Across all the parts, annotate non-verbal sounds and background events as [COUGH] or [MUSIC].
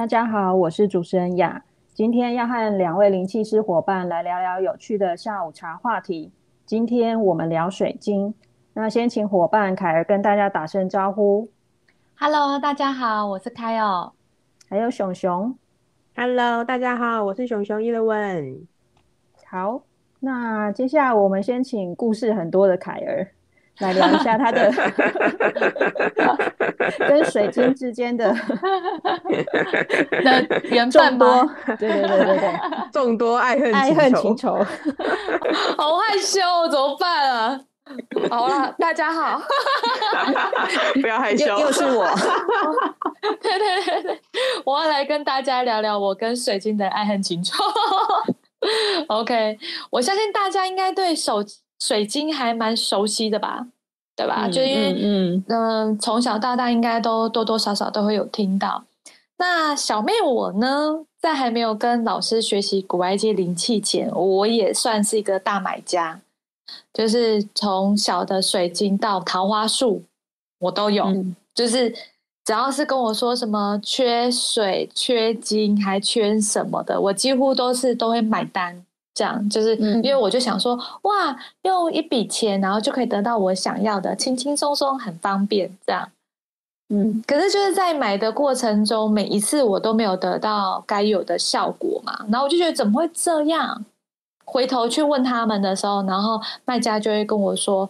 大家好，我是主持人雅，今天要和两位灵气师伙伴来聊聊有趣的下午茶话题。今天我们聊水晶，那先请伙伴凯儿跟大家打声招呼。Hello，大家好，我是凯尔。还有熊熊。Hello，大家好，我是熊熊伊乐问。好，那接下来我们先请故事很多的凯儿来聊一下他的 [LAUGHS] 跟水晶之间的 [LAUGHS] 的缘分众多吗？，对对对对对，[LAUGHS] 众多爱恨爱恨情仇。好害羞哦，怎么办啊？好了，大家好。不要害羞，又又是我，对对对对，我要来跟大家聊聊我跟水晶的爱恨情仇。OK，我相信大家应该对手水晶还蛮熟悉的吧？对吧？就因为嗯嗯，从小到大应该都多多少少都会有听到。那小妹我呢，在还没有跟老师学习古埃及灵气前，我也算是一个大买家，就是从小的水晶到桃花树，我都有。嗯就是只要是跟我说什么缺水、缺金还缺什么的，我几乎都是都会买单。这样就是嗯因为我就想说，哇，用一笔钱，然后就可以得到我想要的，轻轻松松，很方便。这样，嗯可是就是在买的过程中，每一次我都没有得到该有的效果嘛，然后我就觉得怎么会这样？回头去问他们的时候，然后卖家就会跟我说：“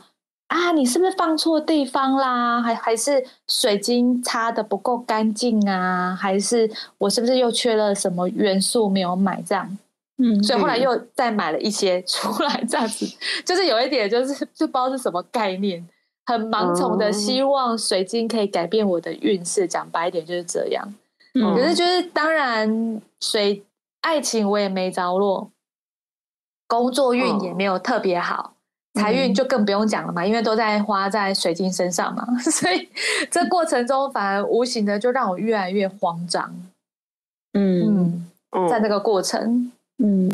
啊，你是不是放错地方啦？还还是水晶擦的不够干净啊？还是我是不是又缺了什么元素没有买？这样，嗯所以后来又再买了一些 [LAUGHS] 出来，这样子就是有一点就是就不知道是什么概念，很盲从的哦希望水晶可以改变我的运势。讲白一点就是这样。嗯可是就是当然水爱情我也没着落，工作运也没有特别好。财运就更不用讲了嘛，因为都在花在水晶身上嘛，[LAUGHS] 所以这过程中反而无形的就让我越来越慌张。嗯嗯，嗯在那个过程，嗯。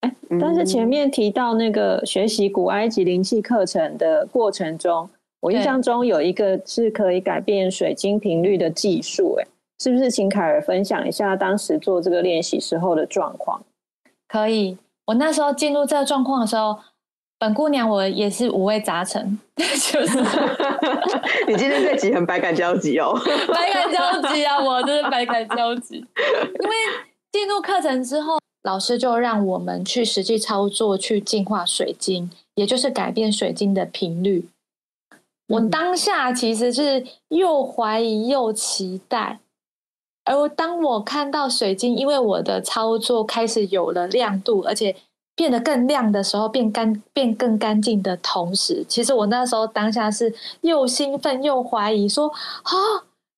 哎，但是前面提到那个学习古埃及灵气课程的过程中，我印象中有一个是可以改变水晶频率的技术，哎，是不是请凯尔分享一下当时做这个练习时候的状况？可以。我那时候进入这个状况的时候，本姑娘我也是五味杂陈，[LAUGHS] 就是 [LAUGHS] 你今天这集很百感交集哦。百感交集啊，我真是百感交集。因为进入课程之后，老师就让我们去实际操作，去净化水晶，也就是改变水晶的频率。我嗯当下其实是又怀疑又期待，而当我看到水晶因为我的操作开始有了亮度，而且变得更亮的时候，变干变更干净的同时，其实我那时候当下是又兴奋又怀疑，说啊，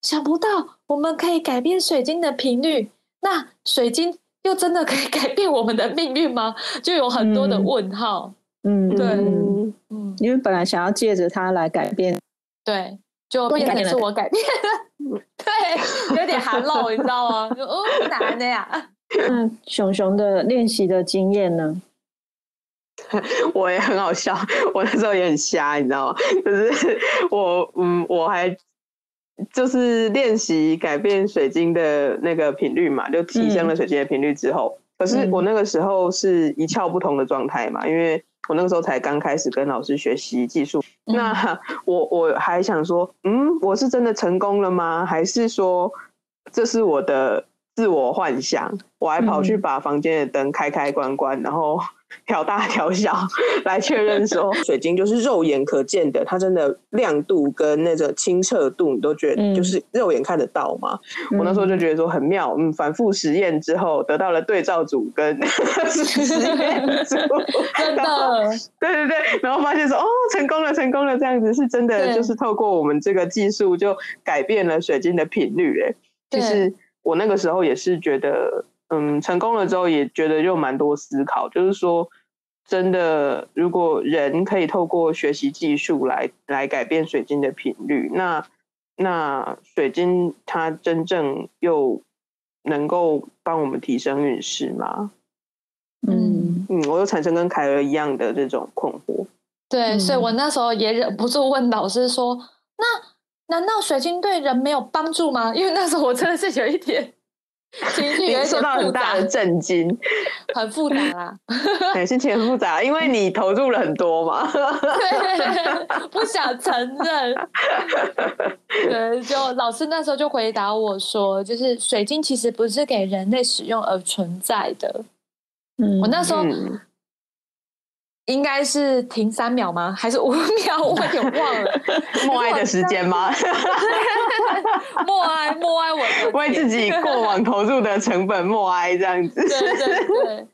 想不到我们可以改变水晶的频率，那水晶又真的可以 [LAUGHS] 改变我们的命运吗？就有很多的嗯问号。嗯，对嗯嗯，因为本来想要借着它来改变，对，就变成是我改变了，[LAUGHS] 对，有点含漏，你知道吗？就哦，难的呀。[LAUGHS] 那熊熊的练习的经验呢？我也很好笑，我那时候也很瞎，你知道吗？就是我，嗯，我还就是练习改变水晶的那个频率嘛，就提升了水晶的频率之后，可是我那个时候是一窍不通的状态嘛，因为我那个时候才刚开始跟老师学习技术，嗯那我我还想说，嗯，我是真的成功了吗？还是说这是我的自我幻想？我还跑去嗯把房间的灯开开关关，然后 [LAUGHS] 调大调小来确认说，[LAUGHS] 水晶就是肉眼可见的，它真的亮度跟那个清澈度，你都觉得就是肉眼看得到吗？我那时候就觉得说很妙，嗯，反复实验之后得到了对照组跟 [LAUGHS] 实验组，真的，对对对，然后发现说哦，成功了，成功了，这样子是真的，就是透过我们这个技术就改变了水晶的频率，哎，其实我那个时候也是觉得。嗯，成功了之后也觉得就蛮多思考，就是说，真的，如果人可以透过学习技术来来改变水晶的频率，那那水晶它真正又能够帮我们提升运势吗？嗯嗯，我又产生跟凯儿一样的这种困惑。对，所以我那时候也忍不住问老师说：“那难道水晶对人没有帮助吗？”因为那时候我真的是有一点。[LAUGHS] 情绪也受到很大的震惊，[LAUGHS] 很复杂啦，[LAUGHS] 对，心情很复杂，因为你投入了很多嘛，对，不想承认。对，就老师那时候就回答我说，就是水晶其实不是给人类使用而存在的。嗯，我那时候。应该是停三秒吗？还是五秒？我有点忘了。[LAUGHS] 默哀的时间吗？[LAUGHS] 默哀，默哀，我为自己过往投入的成本默哀，这样子。对对对。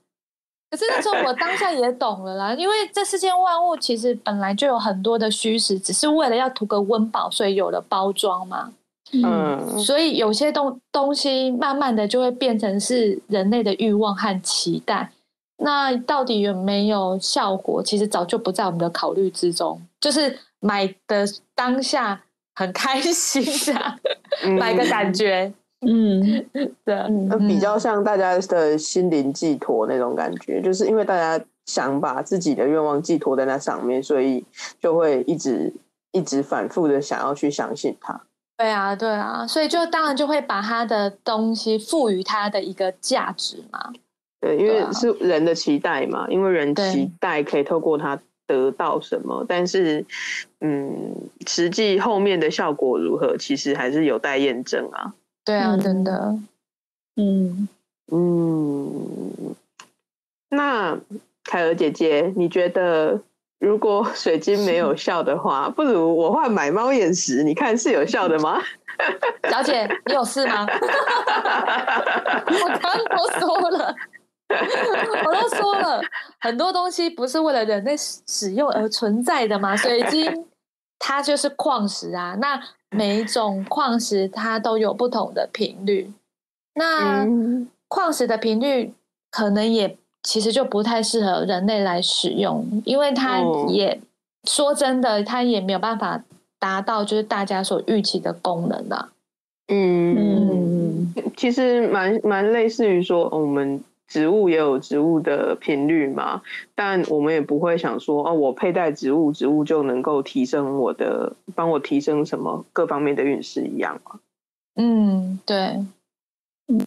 可是那时候我当下也懂了啦，因为这世间万物其实本来就有很多的虚实，只是为了要图个温饱，所以有了包装嘛。嗯。所以有些东东西，慢慢的就会变成是人类的欲望和期待。那到底有没有效果？其实早就不在我们的考虑之中。就是买的当下很开心的，[LAUGHS] 买个感觉，嗯，[LAUGHS] 对，比较像大家的心灵寄托那种感觉。就是因为大家想把自己的愿望寄托在那上面，所以就会一直一直反复的想要去相信它。对啊，对啊，所以就当然就会把他的东西赋予它的一个价值嘛。对，因为是人的期待嘛，因为人期待可以透过它得到什么，但是，嗯，实际后面的效果如何，其实还是有待验证啊。对啊，真的，嗯嗯。那凯儿姐姐，你觉得如果水晶没有效的话，不如我换买猫眼石，你看是有效的吗？[LAUGHS] 小姐，你有事吗？[LAUGHS] 我刚都说了。[LAUGHS] 我都说了很多东西不是为了人类使用而存在的嘛，水晶它就是矿石啊。那每一种矿石它都有不同的频率，那矿石的频率可能也其实就不太适合人类来使用，因为它也说真的，它也没有办法达到就是大家所预期的功能的。嗯，其实蛮蛮类似于说我们。植物也有植物的频率嘛，但我们也不会想说哦，我佩戴植物，植物就能够提升我的，帮我提升什么各方面的运势一样嘛。嗯，对。嗯，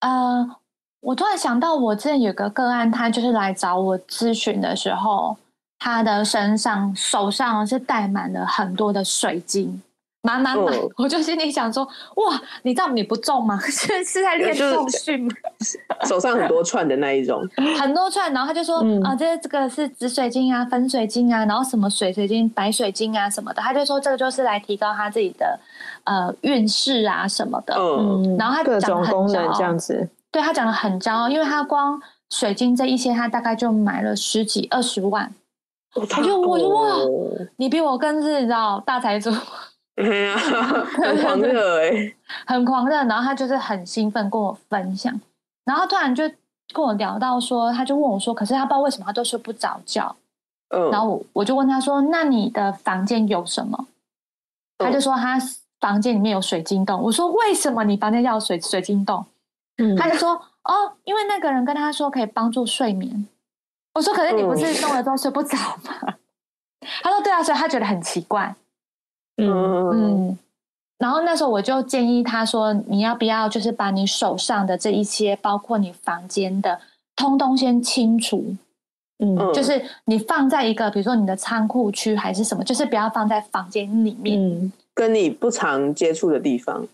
呃，我突然想到，我之前有个个案，他就是来找我咨询的时候，他的身上、手上是戴满了很多的水晶。满满满，[LAUGHS] 我就心里想说：哇，你知道你不重吗？[LAUGHS] 是是在练重训吗？[LAUGHS] 手上很多串的那一种，很多串。然后他就说：啊，这这个是紫水晶啊，粉水晶啊，然后什么水水晶、白水晶啊什么的。他就说这个就是来提高他自己的呃运势啊什么的。嗯，然后他讲的很骄傲，这样子。对他讲的很骄傲，因为他光水晶这一些，他大概就买了十几二十万。我就我就哇，你比我更是你知道大财主。[LAUGHS] 很狂热哎，[LAUGHS] 很狂热。然后他就是很兴奋跟我分享，然后突然就跟我聊到说，他就问我说：“可是他不知道为什么他都睡不着觉。”嗯，然后我我就问他说：“那你的房间有什么？”他就说他房间里面有水晶洞。我说：“为什么你房间要水水晶洞？”嗯，他就说：“哦，因为那个人跟他说可以帮助睡眠。”我说：“可是你不是弄了之后睡不着吗？” [LAUGHS] 他说：“对啊，所以他觉得很奇怪。”嗯嗯，然后那时候我就建议他说：“你要不要就是把你手上的这一些，包括你房间的，通通先清除？嗯，就是你放在一个，比如说你的仓库区还是什么，就是不要放在房间里面，跟你不常接触的地方。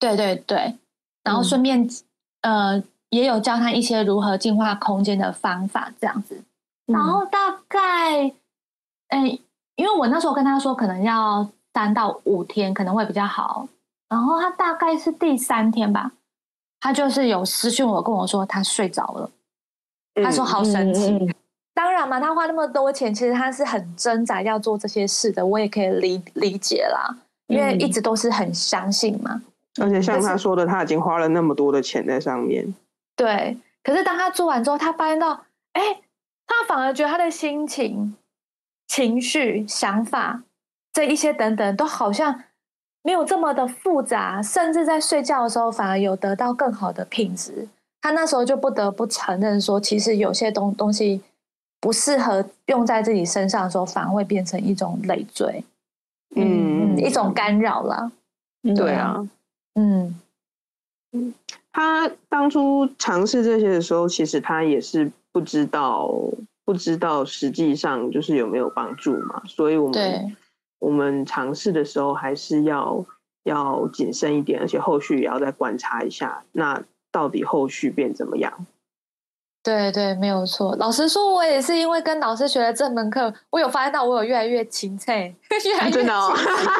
对对对，然后顺便呃也有教他一些如何净化空间的方法，这样子。然后大概，哎，因为我那时候跟他说，可能要三到五天可能会比较好。然后他大概是第三天吧，他就是有私讯我跟我说他睡着了，他说好神奇。当然嘛，他花那么多钱，其实他是很挣扎要做这些事的，我也可以理理解啦，因为一直都是很相信嘛。而且像他说的，他已经花了那么多的钱在上面。对，可是当他做完之后，他发现到，哎，他反而觉得他的心情、情绪、想法这一些等等，都好像没有这么的复杂，甚至在睡觉的时候反而有得到更好的品质。他那时候就不得不承认说，其实有些东东西不适合用在自己身上的时候，反而会变成一种累赘，嗯，一种干扰了。对啊。嗯嗯，他当初尝试这些的时候，其实他也是不知道，不知道实际上就是有没有帮助嘛。所以我们我们尝试的时候还是要要谨慎一点，而且后续也要再观察一下，那到底后续变怎么样。对对，没有错。老实说，我也是因为跟老师学了这门课，我有发现到我有越来越勤粹，越来越 [LAUGHS] 真的哦。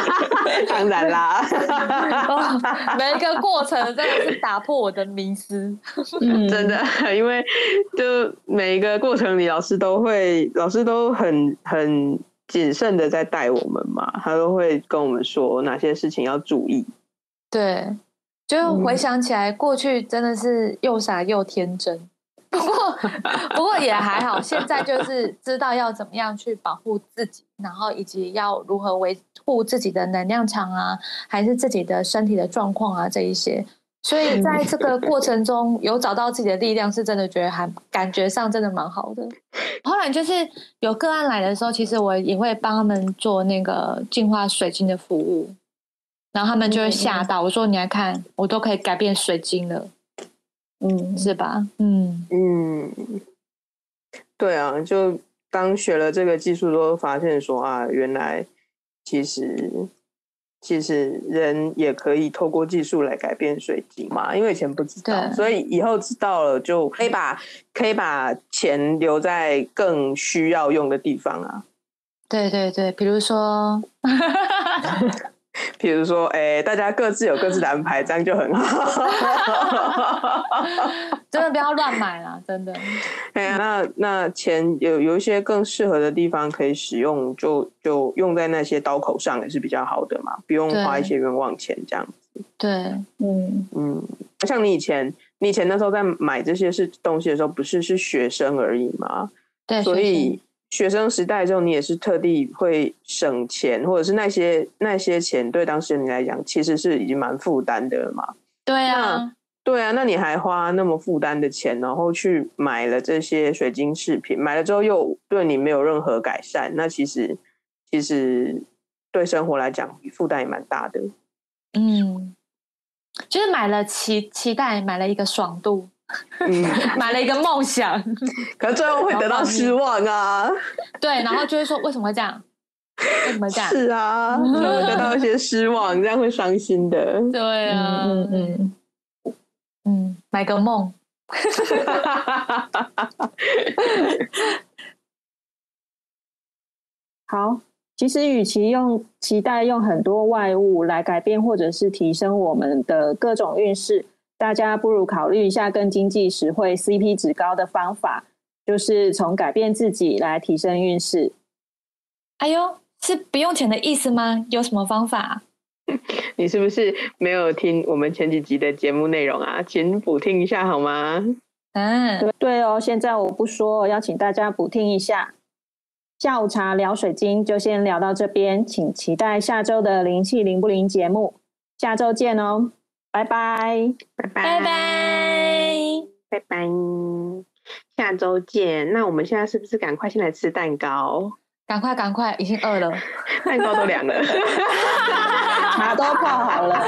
[LAUGHS] 当然啦，[LAUGHS] 每一个过程真的是打破我的迷思。真的，因为就每一个过程里，老师都会，老师都很很谨慎的在带我们嘛，他都会跟我们说哪些事情要注意。对，就回想起来，过去真的是又傻又天真。[LAUGHS] 不过，[LAUGHS] 不过也还好。现在就是知道要怎么样去保护自己，然后以及要如何维护自己的能量场啊，还是自己的身体的状况啊，这一些。所以在这个过程中，有找到自己的力量，是真的觉得还感觉上真的蛮好的。[LAUGHS] 后来就是有个案来的时候，其实我也会帮他们做那个净化水晶的服务，然后他们就会吓到我说：“你来看，我都可以改变水晶了。”嗯，是吧？嗯嗯，对啊，就当学了这个技术，都发现说啊，原来其实其实人也可以透过技术来改变水晶嘛。因为以前不知道，所以以后知道了，就可以把可以把钱留在更需要用的地方啊。对对对，比如说。比如说，哎，大家各自有各自的安排，这样就很好。[LAUGHS] 真的不要乱买啦，真的。哎呀，那那钱有有一些更适合的地方可以使用，就就用在那些刀口上也是比较好的嘛，不用花一些冤枉钱这样子。对，嗯嗯，像你以前，你以前那时候在买这些是东西的时候，不是是学生而已嘛？对，所以。学生时代之后，你也是特地会省钱，或者是那些那些钱对当时的你来讲，其实是已经蛮负担的了嘛？对啊，对啊，那你还花那么负担的钱，然后去买了这些水晶饰品，买了之后又对你没有任何改善，那其实其实对生活来讲负担也蛮大的。嗯，就是买了期期待，买了一个爽度。嗯，买了一个梦想，可是最后会得到失望啊。对，然后就会说为什么会这样？为什么这样？是啊，得到一些失望，这样会伤心的。对啊，嗯嗯嗯，买个梦。[LAUGHS] 好，其实与其用期待用很多外物来改变或者是提升我们的各种运势。大家不如考虑一下更经济实惠、CP 值高的方法，就是从改变自己来提升运势。哎呦，是不用钱的意思吗？有什么方法？[LAUGHS] 你是不是没有听我们前几集的节目内容啊？请补听一下好吗？嗯，对对哦。现在我不说，要请大家补听一下。下午茶聊水晶就先聊到这边，请期待下周的灵气灵不灵节目。下周见哦。拜拜，拜拜，拜拜拜，下周见。那我们现在是不是赶快先来吃蛋糕？赶快，赶快，已经饿了，[LAUGHS] 蛋糕都凉了，[LAUGHS] 茶都泡好了，[LAUGHS]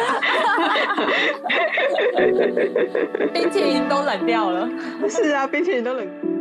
冰淇淋都冷掉了。是啊，冰淇淋都冷。